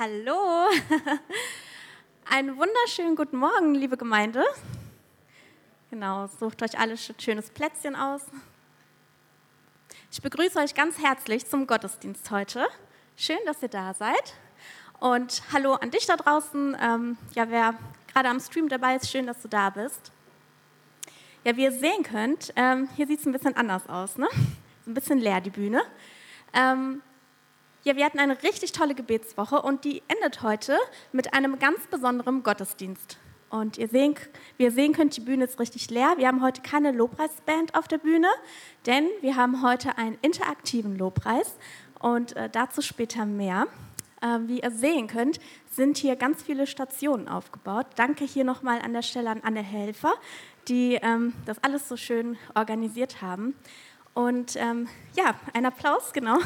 Hallo, einen wunderschönen guten Morgen, liebe Gemeinde. Genau, sucht euch alle ein schönes Plätzchen aus. Ich begrüße euch ganz herzlich zum Gottesdienst heute. Schön, dass ihr da seid. Und hallo an dich da draußen. Ähm, ja, wer gerade am Stream dabei ist, schön, dass du da bist. Ja, wie ihr sehen könnt, ähm, hier sieht es ein bisschen anders aus. Ne? Ein bisschen leer die Bühne. Ähm, ja, wir hatten eine richtig tolle Gebetswoche und die endet heute mit einem ganz besonderen Gottesdienst. Und ihr sehen, wie ihr sehen könnt, die Bühne ist richtig leer. Wir haben heute keine Lobpreisband auf der Bühne, denn wir haben heute einen interaktiven Lobpreis und äh, dazu später mehr. Äh, wie ihr sehen könnt, sind hier ganz viele Stationen aufgebaut. Danke hier nochmal an der Stelle an Anne Helfer, die ähm, das alles so schön organisiert haben. Und ähm, ja, ein Applaus, genau.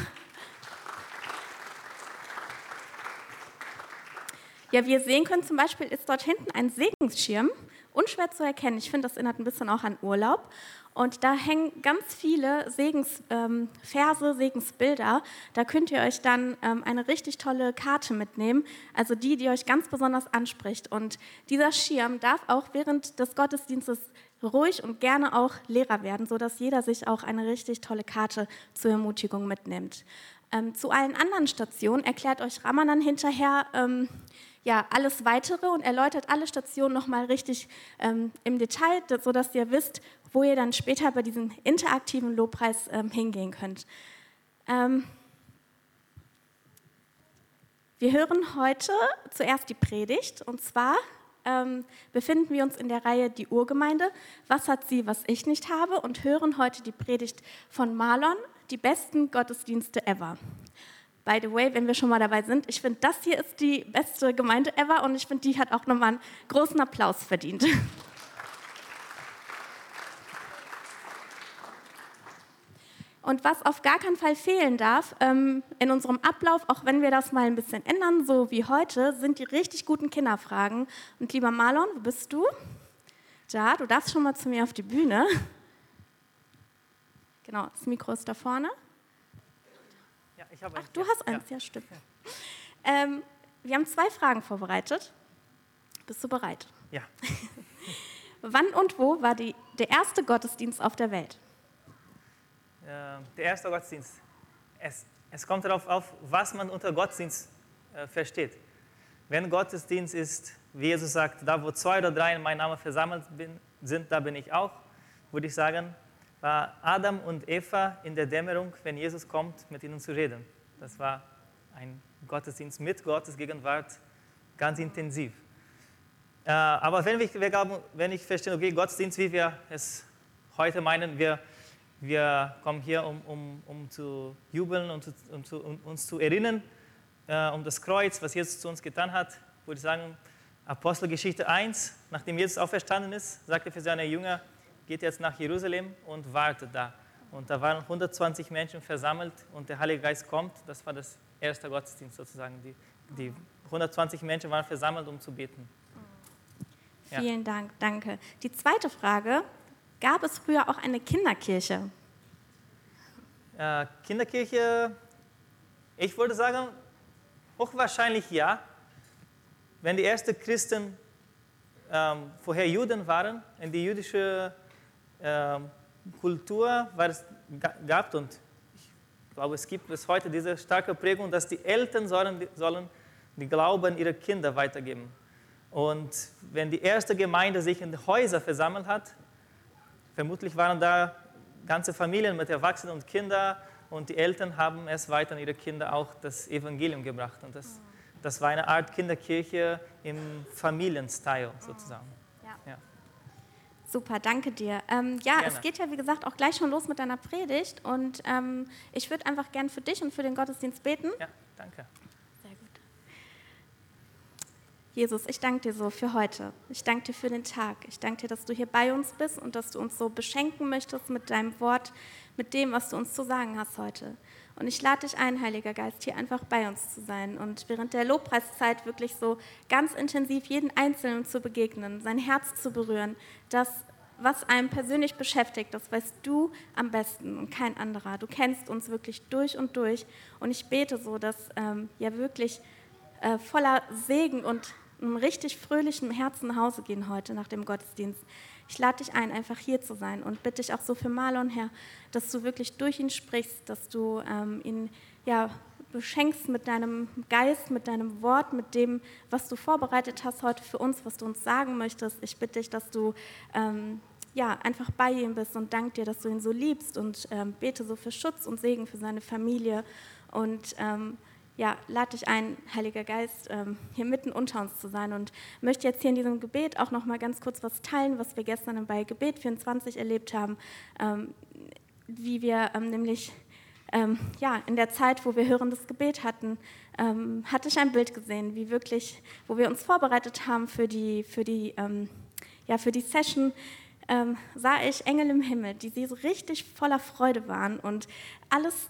Ja, wie ihr sehen könnt, zum Beispiel ist dort hinten ein Segensschirm, unschwer zu erkennen. Ich finde, das erinnert ein bisschen auch an Urlaub. Und da hängen ganz viele Segensverse, ähm, Segensbilder. Da könnt ihr euch dann ähm, eine richtig tolle Karte mitnehmen, also die, die euch ganz besonders anspricht. Und dieser Schirm darf auch während des Gottesdienstes ruhig und gerne auch leerer werden, sodass jeder sich auch eine richtig tolle Karte zur Ermutigung mitnimmt. Ähm, zu allen anderen Stationen erklärt euch Ramanan hinterher, ähm, ja, alles Weitere und erläutert alle Stationen nochmal richtig ähm, im Detail, sodass ihr wisst, wo ihr dann später bei diesem interaktiven Lobpreis ähm, hingehen könnt. Ähm, wir hören heute zuerst die Predigt und zwar ähm, befinden wir uns in der Reihe Die Urgemeinde, was hat sie, was ich nicht habe und hören heute die Predigt von Marlon, die besten Gottesdienste ever. By the way, wenn wir schon mal dabei sind, ich finde, das hier ist die beste Gemeinde ever und ich finde, die hat auch nochmal einen großen Applaus verdient. Und was auf gar keinen Fall fehlen darf ähm, in unserem Ablauf, auch wenn wir das mal ein bisschen ändern, so wie heute, sind die richtig guten Kinderfragen. Und lieber Marlon, wo bist du? Da, du darfst schon mal zu mir auf die Bühne. Genau, das Mikro ist da vorne. Ich habe Ach, du ja. hast eins, ja, ja stimmt. Ähm, wir haben zwei Fragen vorbereitet. Bist du bereit? Ja. Wann und wo war die, der erste Gottesdienst auf der Welt? Äh, der erste Gottesdienst. Es, es kommt darauf auf, was man unter Gottesdienst äh, versteht. Wenn Gottesdienst ist, wie Jesus sagt, da wo zwei oder drei in meinem Namen versammelt bin, sind, da bin ich auch, würde ich sagen, war Adam und Eva in der Dämmerung, wenn Jesus kommt, mit ihnen zu reden. Das war ein Gottesdienst mit Gottes Gegenwart, ganz intensiv. Äh, aber wenn ich, wenn ich verstehe, okay, Gottesdienst, wie wir es heute meinen, wir, wir kommen hier, um, um, um zu jubeln und um, um uns zu erinnern äh, um das Kreuz, was Jesus zu uns getan hat, würde ich sagen, Apostelgeschichte 1, nachdem Jesus auferstanden ist, sagte für seine Jünger, geht jetzt nach Jerusalem und wartet da. Und da waren 120 Menschen versammelt und der Heilige Geist kommt. Das war das erste Gottesdienst sozusagen. Die, die 120 Menschen waren versammelt, um zu beten. Ja. Vielen Dank, danke. Die zweite Frage, gab es früher auch eine Kinderkirche? Äh, Kinderkirche, ich würde sagen, hochwahrscheinlich ja. Wenn die ersten Christen ähm, vorher Juden waren, in die jüdische ähm, Kultur war gab und ich glaube, es gibt bis heute diese starke Prägung, dass die Eltern sollen, sollen die Glauben ihrer Kinder weitergeben. Und wenn die erste Gemeinde sich in den Häusern versammelt hat, vermutlich waren da ganze Familien mit Erwachsenen und Kindern und die Eltern haben es weiter an ihre Kinder auch das Evangelium gebracht. Und das, das war eine Art Kinderkirche im Familienstyle sozusagen. Super, danke dir. Ähm, ja, gerne. es geht ja, wie gesagt, auch gleich schon los mit deiner Predigt. Und ähm, ich würde einfach gern für dich und für den Gottesdienst beten. Ja, danke. Sehr gut. Jesus, ich danke dir so für heute. Ich danke dir für den Tag. Ich danke dir, dass du hier bei uns bist und dass du uns so beschenken möchtest mit deinem Wort, mit dem, was du uns zu sagen hast heute. Und ich lade dich ein, Heiliger Geist, hier einfach bei uns zu sein und während der Lobpreiszeit wirklich so ganz intensiv jeden Einzelnen zu begegnen, sein Herz zu berühren, das, was einem persönlich beschäftigt, das weißt du am besten und kein anderer. Du kennst uns wirklich durch und durch. Und ich bete so, dass ähm, ja wirklich äh, voller Segen und einem richtig fröhlichen Herzen nach Hause gehen heute nach dem Gottesdienst. Ich lade dich ein, einfach hier zu sein und bitte dich auch so für Marlon, Herr, dass du wirklich durch ihn sprichst, dass du ähm, ihn ja, beschenkst mit deinem Geist, mit deinem Wort, mit dem, was du vorbereitet hast heute für uns, was du uns sagen möchtest. Ich bitte dich, dass du ähm, ja, einfach bei ihm bist und dank dir, dass du ihn so liebst und ähm, bete so für Schutz und Segen für seine Familie und ähm, ja, lade dich ein, Heiliger Geist, ähm, hier mitten unter uns zu sein und möchte jetzt hier in diesem Gebet auch noch mal ganz kurz was teilen, was wir gestern bei Gebet 24 erlebt haben, ähm, wie wir ähm, nämlich ja, in der Zeit, wo wir hörendes Gebet hatten, hatte ich ein Bild gesehen, wie wirklich, wo wir uns vorbereitet haben für die, für die, ja, für die Session, sah ich Engel im Himmel, die so richtig voller Freude waren und alles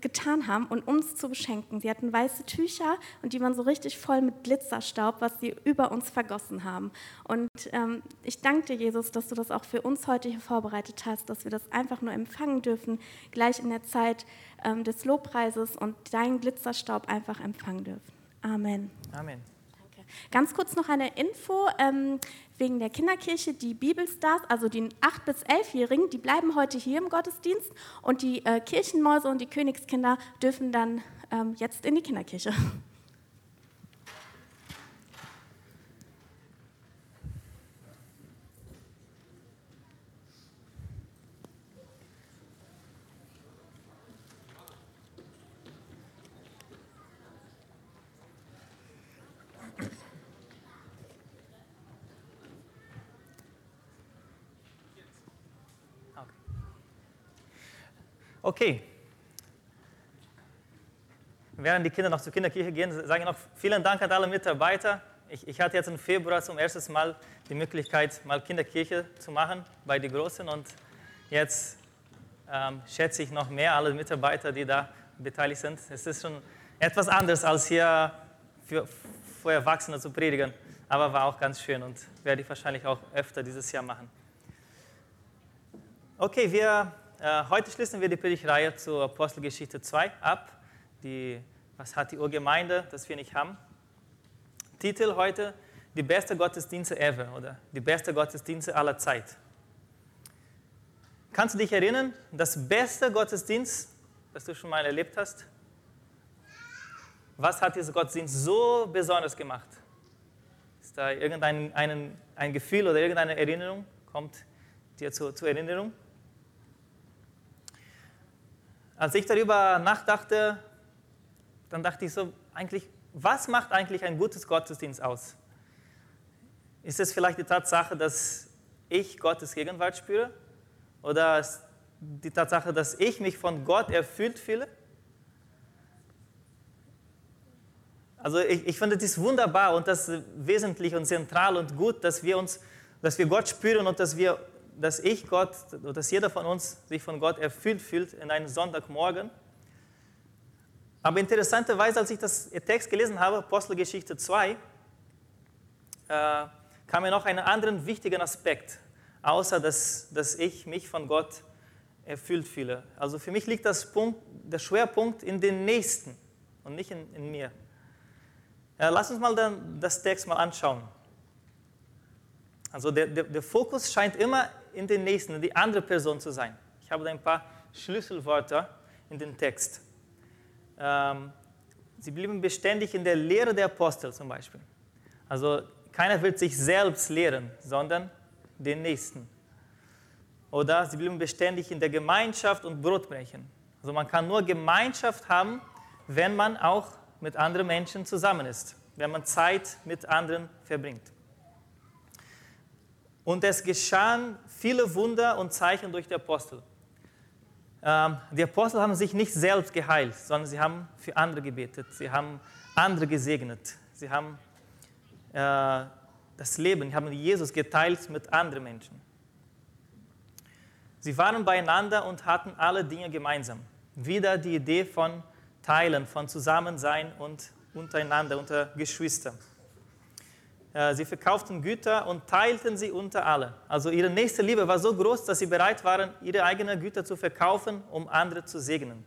getan haben, um uns zu beschenken. Sie hatten weiße Tücher und die waren so richtig voll mit Glitzerstaub, was sie über uns vergossen haben. Und ähm, ich danke dir, Jesus, dass du das auch für uns heute hier vorbereitet hast, dass wir das einfach nur empfangen dürfen, gleich in der Zeit ähm, des Lobpreises und deinen Glitzerstaub einfach empfangen dürfen. Amen. Amen. Ganz kurz noch eine Info ähm, wegen der Kinderkirche. Die Bibelstars, also die 8- bis 11-Jährigen, die bleiben heute hier im Gottesdienst und die äh, Kirchenmäuse und die Königskinder dürfen dann ähm, jetzt in die Kinderkirche. Okay. Während die Kinder noch zur Kinderkirche gehen, sage ich noch vielen Dank an alle Mitarbeiter. Ich, ich, hatte jetzt im Februar zum ersten Mal die Möglichkeit, mal Kinderkirche zu machen bei den Großen und jetzt ähm, schätze ich noch mehr alle Mitarbeiter, die da beteiligt sind. Es ist schon etwas anderes als hier für, für Erwachsene zu predigen, aber war auch ganz schön und werde ich wahrscheinlich auch öfter dieses Jahr machen. Okay, wir heute schließen wir die Predigtreihe zur Apostelgeschichte 2 ab. Die, was hat die Urgemeinde, das wir nicht haben? Titel heute: Die beste Gottesdienste ever oder die beste Gottesdienste aller Zeit. Kannst du dich erinnern, das beste Gottesdienst, das du schon mal erlebt hast? Was hat dieser Gottesdienst so besonders gemacht? Ist da irgendein ein, ein Gefühl oder irgendeine Erinnerung? Kommt dir zur, zur Erinnerung? Als ich darüber nachdachte, dann dachte ich so, eigentlich, was macht eigentlich ein gutes Gottesdienst aus? Ist es vielleicht die Tatsache, dass ich Gottes Gegenwart spüre? Oder die Tatsache, dass ich mich von Gott erfüllt fühle? Also ich, ich finde das wunderbar und das wesentlich und zentral und gut, dass wir uns, dass wir Gott spüren und dass wir dass ich Gott, dass jeder von uns sich von Gott erfüllt fühlt in einem Sonntagmorgen. Aber interessanterweise, als ich das Text gelesen habe, Apostelgeschichte 2, äh, kam mir noch einen anderen wichtigen Aspekt, außer dass, dass ich mich von Gott erfüllt fühle. Also für mich liegt das Punkt, der Schwerpunkt in den Nächsten und nicht in, in mir. Ja, lass uns mal dann das Text mal anschauen. Also der, der, der Fokus scheint immer in den Nächsten, in die andere Person zu sein. Ich habe da ein paar Schlüsselwörter in den Text. Ähm, sie blieben beständig in der Lehre der Apostel zum Beispiel. Also keiner wird sich selbst lehren, sondern den Nächsten. Oder sie blieben beständig in der Gemeinschaft und Brotbrechen. Also man kann nur Gemeinschaft haben, wenn man auch mit anderen Menschen zusammen ist, wenn man Zeit mit anderen verbringt. Und es geschahen viele Wunder und Zeichen durch die Apostel. Ähm, die Apostel haben sich nicht selbst geheilt, sondern sie haben für andere gebetet. Sie haben andere gesegnet. Sie haben äh, das Leben, haben Jesus geteilt mit anderen Menschen. Sie waren beieinander und hatten alle Dinge gemeinsam. Wieder die Idee von Teilen, von Zusammensein und untereinander, unter Geschwistern. Äh, sie verkauften Güter und teilten sie unter alle. Also ihre nächste Liebe war so groß, dass sie bereit waren, ihre eigenen Güter zu verkaufen, um andere zu segnen.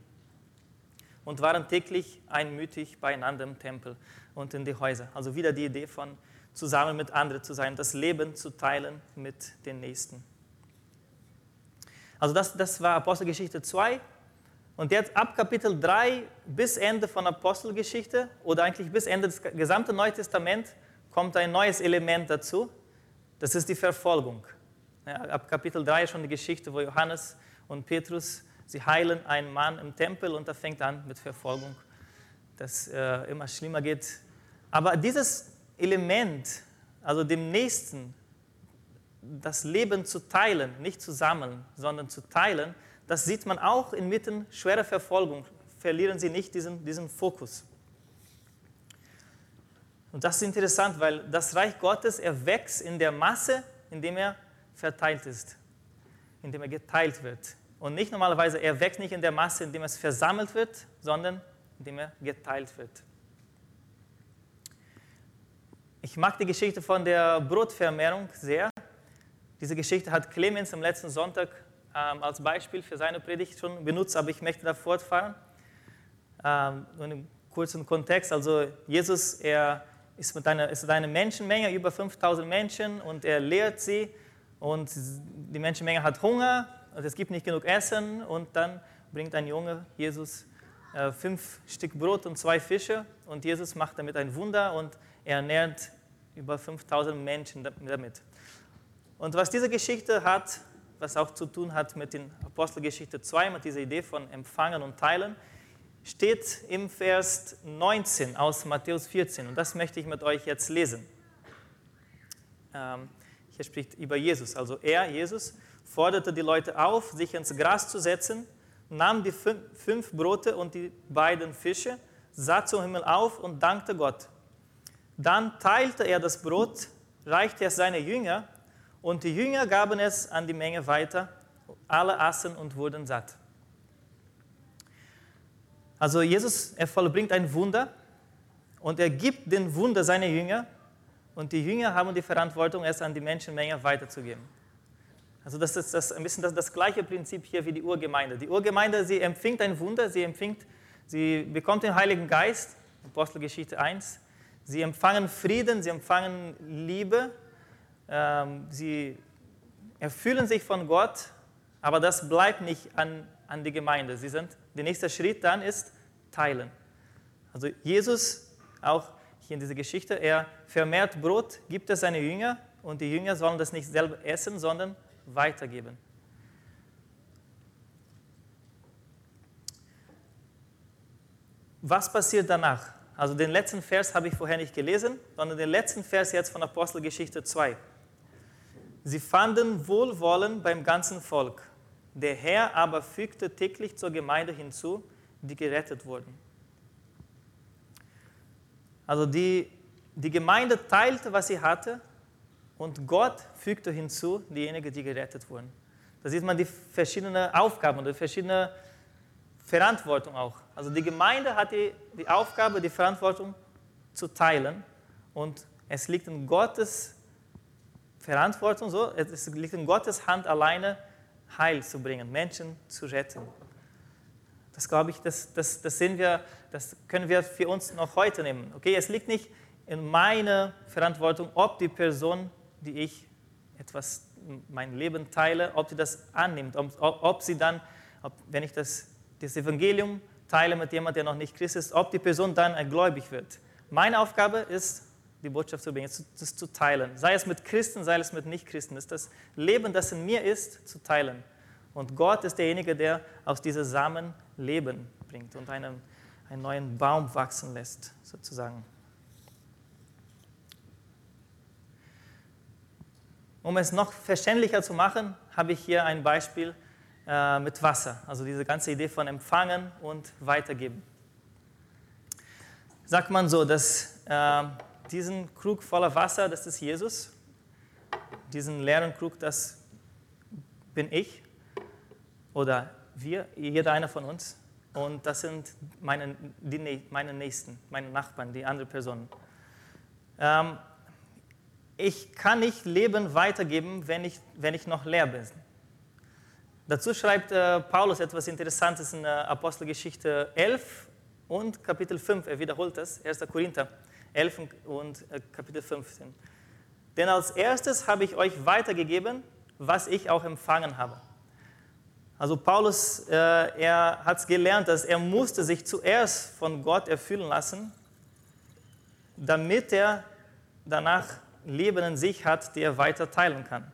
und waren täglich einmütig beieinander im Tempel und in die Häuser. Also wieder die Idee von zusammen mit anderen zu sein, das Leben zu teilen mit den Nächsten. Also das, das war Apostelgeschichte 2. Und jetzt ab Kapitel 3 bis Ende von Apostelgeschichte oder eigentlich bis Ende des gesamten Neuen Testaments kommt ein neues Element dazu. Das ist die Verfolgung. Ab Kapitel 3 schon die Geschichte, wo Johannes und Petrus, sie heilen einen Mann im Tempel und da fängt an mit Verfolgung, das äh, immer schlimmer geht. Aber dieses Element, also dem Nächsten, das Leben zu teilen, nicht zu sammeln, sondern zu teilen, das sieht man auch inmitten schwerer Verfolgung. Verlieren Sie nicht diesen, diesen Fokus. Und das ist interessant, weil das Reich Gottes erwächst in der Masse, indem er verteilt ist, indem er geteilt wird. Und nicht normalerweise, er wächst nicht in der Masse, indem es versammelt wird, sondern indem er geteilt wird. Ich mag die Geschichte von der Brotvermehrung sehr. Diese Geschichte hat Clemens am letzten Sonntag ähm, als Beispiel für seine Predigt schon benutzt, aber ich möchte da fortfahren. Ähm, in einem kurzen Kontext, also Jesus, er ist mit einer, ist mit einer Menschenmenge, über 5000 Menschen, und er lehrt sie und die Menschenmenge hat Hunger und es gibt nicht genug Essen und dann bringt ein Junge Jesus äh, fünf Stück Brot und zwei Fische und Jesus macht damit ein Wunder und er ernährt über 5000 Menschen damit. Und was diese Geschichte hat, was auch zu tun hat mit den Apostelgeschichte 2, mit dieser Idee von Empfangen und Teilen, steht im Vers 19 aus Matthäus 14. Und das möchte ich mit euch jetzt lesen. Ähm, hier spricht über Jesus. Also er, Jesus, forderte die Leute auf, sich ins Gras zu setzen, nahm die fünf Brote und die beiden Fische, sah zum Himmel auf und dankte Gott. Dann teilte er das Brot, reichte es seine Jünger und die Jünger gaben es an die Menge weiter. Alle aßen und wurden satt. Also Jesus, er vollbringt ein Wunder und er gibt den Wunder seiner Jünger und die Jünger haben die Verantwortung, es an die Menschenmenge weiterzugeben. Also das ist das, ein bisschen das, das gleiche Prinzip hier wie die Urgemeinde. Die Urgemeinde, sie empfängt ein Wunder, sie, empfängt, sie bekommt den Heiligen Geist, Apostelgeschichte 1, sie empfangen Frieden, sie empfangen Liebe, ähm, sie erfüllen sich von Gott, aber das bleibt nicht an, an die Gemeinde. Sie sind, der nächste Schritt dann ist teilen. Also Jesus, auch hier in dieser Geschichte, er vermehrt Brot, gibt es seine Jünger und die Jünger sollen das nicht selber essen, sondern weitergeben. Was passiert danach? Also den letzten Vers habe ich vorher nicht gelesen, sondern den letzten Vers jetzt von Apostelgeschichte 2. Sie fanden Wohlwollen beim ganzen Volk. Der Herr aber fügte täglich zur Gemeinde hinzu, die gerettet wurden. Also die, die Gemeinde teilte, was sie hatte, und Gott fügte hinzu diejenigen, die gerettet wurden. Da sieht man die verschiedenen Aufgaben und die verschiedene Verantwortung auch. Also die Gemeinde hat die, die Aufgabe, die Verantwortung zu teilen und es liegt in Gottes Verantwortung so, es liegt in Gottes Hand alleine, Heil zu bringen, Menschen zu retten. Das glaube ich, das, das, das, sehen wir, das können wir für uns noch heute nehmen. Okay, es liegt nicht in meiner Verantwortung, ob die Person, die ich etwas, mein Leben teile, ob sie das annimmt, ob, ob sie dann, ob, wenn ich das, das Evangelium teile mit jemandem, der noch nicht Christ ist, ob die Person dann gläubig wird. Meine Aufgabe ist, die Botschaft zu bringen, das zu teilen. Sei es mit Christen, sei es mit Nichtchristen. ist das Leben, das in mir ist, zu teilen. Und Gott ist derjenige, der aus diesem Samen Leben bringt und einen, einen neuen Baum wachsen lässt, sozusagen. Um es noch verständlicher zu machen, habe ich hier ein Beispiel äh, mit Wasser, also diese ganze Idee von empfangen und weitergeben. Sagt man so, dass äh, diesen Krug voller Wasser, das ist Jesus. Diesen leeren Krug, das bin ich oder wir, jeder einer von uns. Und das sind meine, die, meine Nächsten, meine Nachbarn, die andere Personen. Ähm, ich kann nicht Leben weitergeben, wenn ich, wenn ich noch leer bin. Dazu schreibt äh, Paulus etwas Interessantes in äh, Apostelgeschichte 11, und Kapitel 5, er wiederholt das, 1. Korinther 11 und äh, Kapitel 15. Denn als erstes habe ich euch weitergegeben, was ich auch empfangen habe. Also Paulus, äh, er hat gelernt, dass er musste sich zuerst von Gott erfüllen lassen, damit er danach Leben in sich hat, die er weiter teilen kann.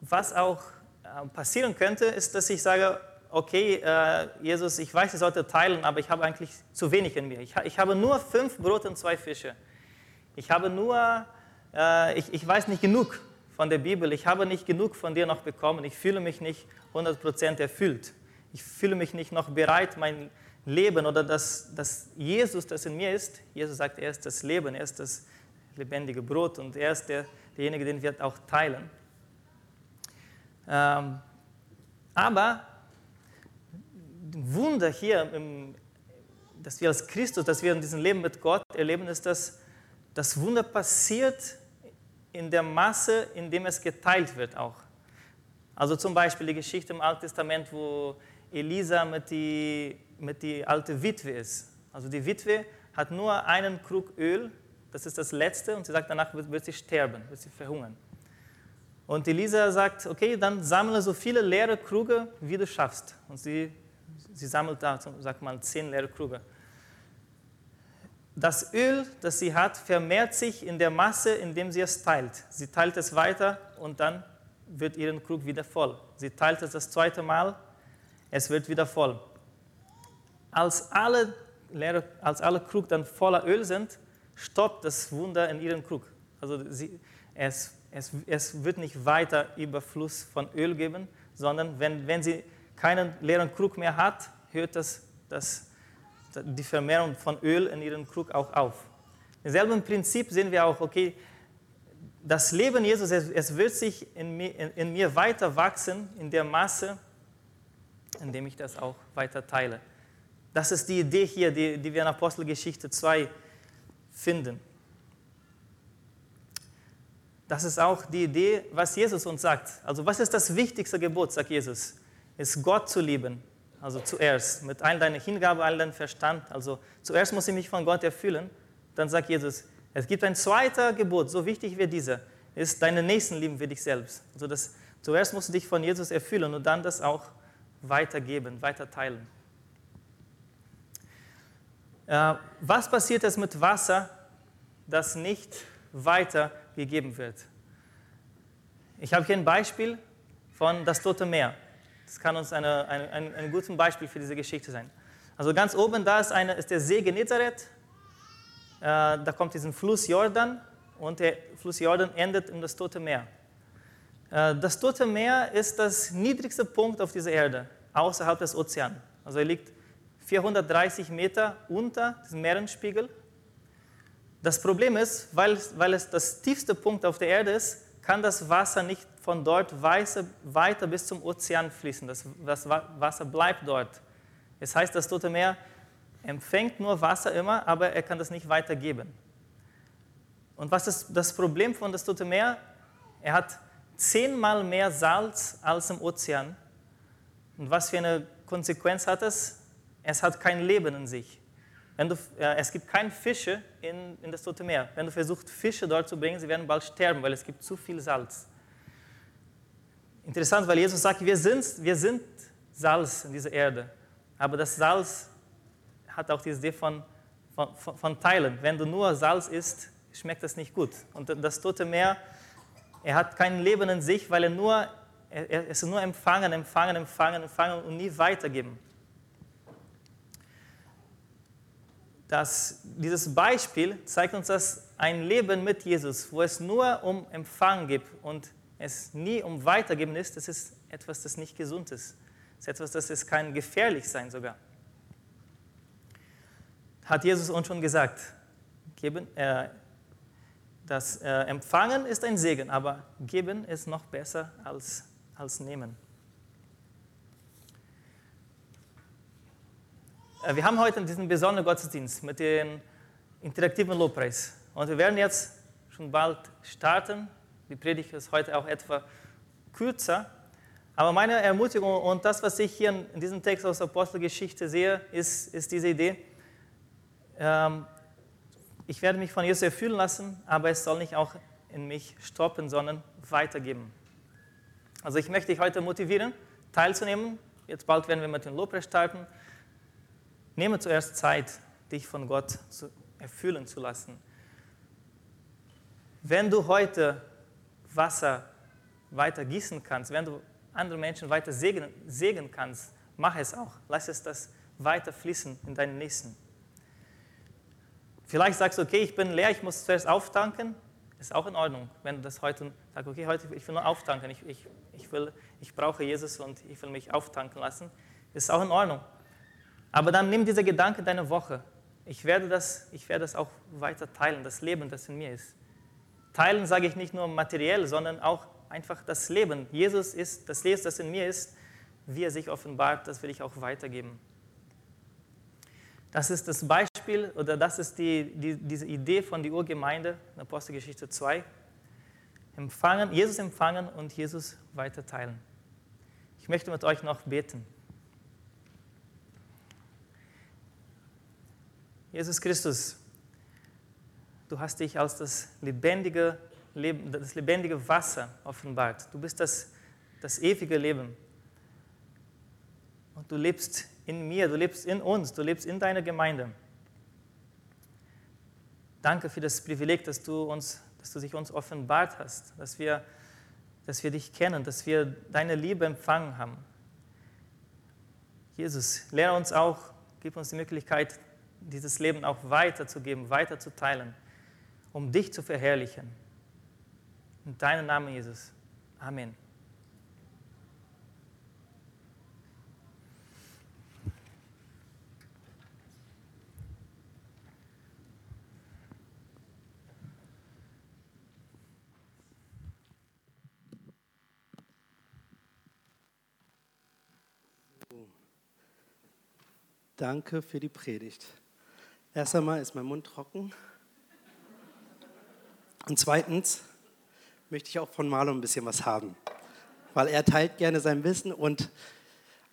Was auch äh, passieren könnte, ist, dass ich sage, okay, äh, Jesus, ich weiß, ich sollte teilen, aber ich habe eigentlich zu wenig in mir. Ich, ich habe nur fünf Brote und zwei Fische. Ich habe nur, äh, ich, ich weiß nicht genug von der Bibel. Ich habe nicht genug von dir noch bekommen. Ich fühle mich nicht 100% erfüllt. Ich fühle mich nicht noch bereit, mein Leben oder das, das Jesus, das in mir ist. Jesus sagt, er ist das Leben, er ist das lebendige Brot und er ist der, derjenige, den wir auch teilen. Ähm, aber Wunder hier, im, dass wir als Christus, dass wir in diesem Leben mit Gott erleben, ist, dass das Wunder passiert in der Masse, in dem es geteilt wird auch. Also zum Beispiel die Geschichte im Alten Testament, wo Elisa mit die, mit die alte Witwe ist. Also die Witwe hat nur einen Krug Öl, das ist das Letzte, und sie sagt, danach wird, wird sie sterben, wird sie verhungern. Und Elisa sagt, okay, dann sammle so viele leere Krüge, wie du schaffst. Und sie, sie sammelt da, sag mal, zehn leere Krüge das Öl, das sie hat, vermehrt sich in der Masse, indem sie es teilt. Sie teilt es weiter und dann wird ihren Krug wieder voll. Sie teilt es das zweite Mal, es wird wieder voll. Als alle, leere, als alle Krug dann voller Öl sind, stoppt das Wunder in ihren Krug. Also sie, es, es, es wird nicht weiter Überfluss von Öl geben, sondern wenn, wenn sie keinen leeren Krug mehr hat, hört das, das die Vermehrung von Öl in ihren Krug auch auf. Im selben Prinzip sehen wir auch, okay, das Leben Jesus, es, es wird sich in mir, in, in mir weiter wachsen in der Masse, indem ich das auch weiter teile. Das ist die Idee hier, die, die wir in Apostelgeschichte 2 finden. Das ist auch die Idee, was Jesus uns sagt. Also was ist das wichtigste Gebot, sagt Jesus? Ist Gott zu lieben also zuerst, mit all deiner Hingabe, all deinem Verstand. Also zuerst muss ich mich von Gott erfüllen. Dann sagt Jesus, es gibt ein zweiter Gebot, so wichtig wie dieser, ist deine Nächsten lieben wie dich selbst. Also das, zuerst musst du dich von Jesus erfüllen und dann das auch weitergeben, weiter teilen. Äh, was passiert es mit Wasser, das nicht weitergegeben wird? Ich habe hier ein Beispiel von das Tote Meer. Das kann uns eine, eine, ein, ein gutes Beispiel für diese Geschichte sein. Also ganz oben da ist, eine, ist der See Genezareth. Äh, da kommt diesen Fluss Jordan und der Fluss Jordan endet in das Tote Meer. Äh, das Tote Meer ist das niedrigste Punkt auf dieser Erde, außerhalb des Ozeans. Also er liegt 430 Meter unter dem Meeresspiegel. Das Problem ist, weil, weil es das tiefste Punkt auf der Erde ist, kann das Wasser nicht von dort weiter bis zum Ozean fließen. Das, das Wasser bleibt dort. Es heißt, das Tote Meer empfängt nur Wasser immer, aber er kann das nicht weitergeben. Und was ist das Problem von das Tote Meer? Er hat zehnmal mehr Salz als im Ozean. Und was für eine Konsequenz hat es? Es hat kein Leben in sich. Du, äh, es gibt keine Fische in, in das Tote Meer. Wenn du versuchst, Fische dort zu bringen, sie werden bald sterben, weil es gibt zu viel Salz. Interessant, weil Jesus sagt, wir sind, wir sind Salz in dieser Erde. Aber das Salz hat auch die Idee von, von, von Teilen. Wenn du nur Salz isst, schmeckt das nicht gut. Und das Tote Meer, er hat kein Leben in sich, weil er nur, er, er ist nur empfangen, empfangen, empfangen, empfangen und nie weitergeben. dass dieses Beispiel zeigt uns, dass ein Leben mit Jesus, wo es nur um Empfang geht und es nie um Weitergeben ist, das ist etwas, das nicht gesund ist. Das ist etwas, das ist kann gefährlich sein sogar. Hat Jesus uns schon gesagt. Geben, äh, das äh, Empfangen ist ein Segen, aber geben ist noch besser als, als nehmen. Äh, wir haben heute diesen besonderen Gottesdienst mit dem interaktiven Lobpreis. Und wir werden jetzt schon bald starten. Die Predigt ist heute auch etwa kürzer. Aber meine Ermutigung und das, was ich hier in diesem Text aus Apostelgeschichte sehe, ist, ist diese Idee, ähm, ich werde mich von Jesus erfüllen lassen, aber es soll nicht auch in mich stoppen, sondern weitergeben. Also ich möchte dich heute motivieren, teilzunehmen. Jetzt bald werden wir mit dem Lobpreis starten. Nehme zuerst Zeit, dich von Gott zu erfüllen zu lassen. Wenn du heute Wasser weiter gießen kannst, wenn du andere Menschen weiter segnen, segnen kannst, mach es auch. Lass es das weiter fließen in deinen Nächsten. Vielleicht sagst du, okay, ich bin leer, ich muss zuerst auftanken. Ist auch in Ordnung, wenn du das heute sagst, okay, heute ich will nur auftanken, ich, ich, ich, will, ich brauche Jesus und ich will mich auftanken lassen. Ist auch in Ordnung. Aber dann nimm diese Gedanken deiner Woche. Ich werde, das, ich werde das auch weiter teilen, das Leben, das in mir ist. Teilen sage ich nicht nur materiell, sondern auch einfach das Leben. Jesus ist, das Leben, das in mir ist, wie er sich offenbart, das will ich auch weitergeben. Das ist das Beispiel oder das ist die, die, diese Idee von der Urgemeinde in Apostelgeschichte 2. Empfangen, Jesus empfangen und Jesus weiterteilen. Ich möchte mit euch noch beten. Jesus Christus, du hast dich als das lebendige, Leben, das lebendige Wasser offenbart. Du bist das, das ewige Leben. Und du lebst in mir, du lebst in uns, du lebst in deiner Gemeinde. Danke für das Privileg, dass du, uns, dass du dich uns offenbart hast, dass wir, dass wir dich kennen, dass wir deine Liebe empfangen haben. Jesus, lehre uns auch, gib uns die Möglichkeit, dieses Leben auch weiterzugeben, weiterzuteilen, um dich zu verherrlichen. In deinem Namen, Jesus. Amen. Danke für die Predigt. Erst einmal ist mein Mund trocken. Und zweitens möchte ich auch von Marlon ein bisschen was haben, weil er teilt gerne sein Wissen und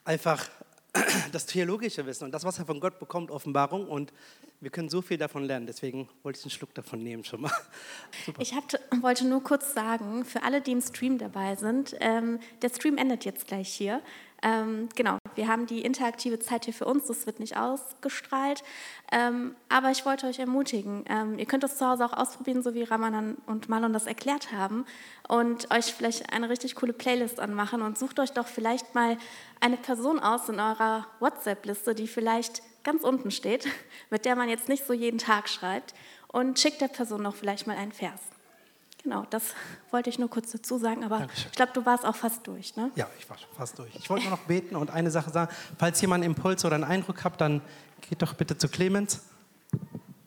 einfach das theologische Wissen und das, was er von Gott bekommt, Offenbarung. Und wir können so viel davon lernen. Deswegen wollte ich einen Schluck davon nehmen schon mal. Super. Ich hab, wollte nur kurz sagen, für alle, die im Stream dabei sind, ähm, der Stream endet jetzt gleich hier. Ähm, genau, wir haben die interaktive Zeit hier für uns, das wird nicht ausgestrahlt. Ähm, aber ich wollte euch ermutigen, ähm, ihr könnt das zu Hause auch ausprobieren, so wie Ramanan und Malon das erklärt haben, und euch vielleicht eine richtig coole Playlist anmachen und sucht euch doch vielleicht mal eine Person aus in eurer WhatsApp-Liste, die vielleicht ganz unten steht, mit der man jetzt nicht so jeden Tag schreibt, und schickt der Person noch vielleicht mal einen Vers. Genau, das wollte ich nur kurz dazu sagen, aber Dankeschön. ich glaube, du warst auch fast durch, ne? Ja, ich war fast durch. Ich wollte nur noch beten und eine Sache sagen. Falls jemand einen Impuls oder einen Eindruck habt, dann geht doch bitte zu Clemens.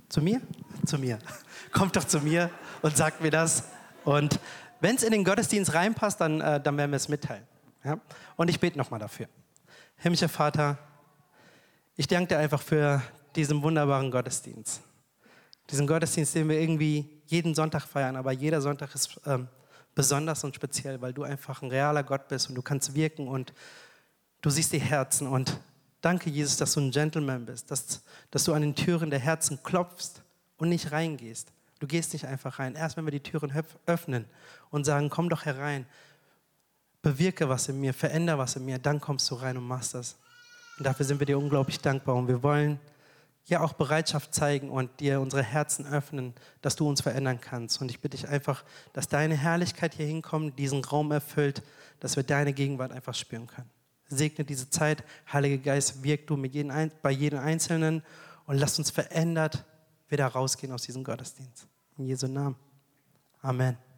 Zu mir? Zu mir. Kommt doch zu mir und sagt mir das. Und wenn es in den Gottesdienst reinpasst, dann, äh, dann werden wir es mitteilen. Ja? Und ich bete nochmal dafür. Himmlischer Vater, ich danke dir einfach für diesen wunderbaren Gottesdienst. Diesen Gottesdienst, den wir irgendwie jeden Sonntag feiern, aber jeder Sonntag ist ähm, besonders und speziell, weil du einfach ein realer Gott bist und du kannst wirken und du siehst die Herzen. Und danke, Jesus, dass du ein Gentleman bist, dass, dass du an den Türen der Herzen klopfst und nicht reingehst. Du gehst nicht einfach rein. Erst wenn wir die Türen öffnen und sagen, komm doch herein, bewirke was in mir, verändere was in mir, dann kommst du rein und machst das. Und dafür sind wir dir unglaublich dankbar und wir wollen ja auch Bereitschaft zeigen und dir unsere Herzen öffnen, dass du uns verändern kannst. Und ich bitte dich einfach, dass deine Herrlichkeit hier hinkommt, diesen Raum erfüllt, dass wir deine Gegenwart einfach spüren können. Segne diese Zeit, Heiliger Geist, wirk du mit jedem, bei jedem Einzelnen und lass uns verändert wieder rausgehen aus diesem Gottesdienst. In Jesu Namen. Amen.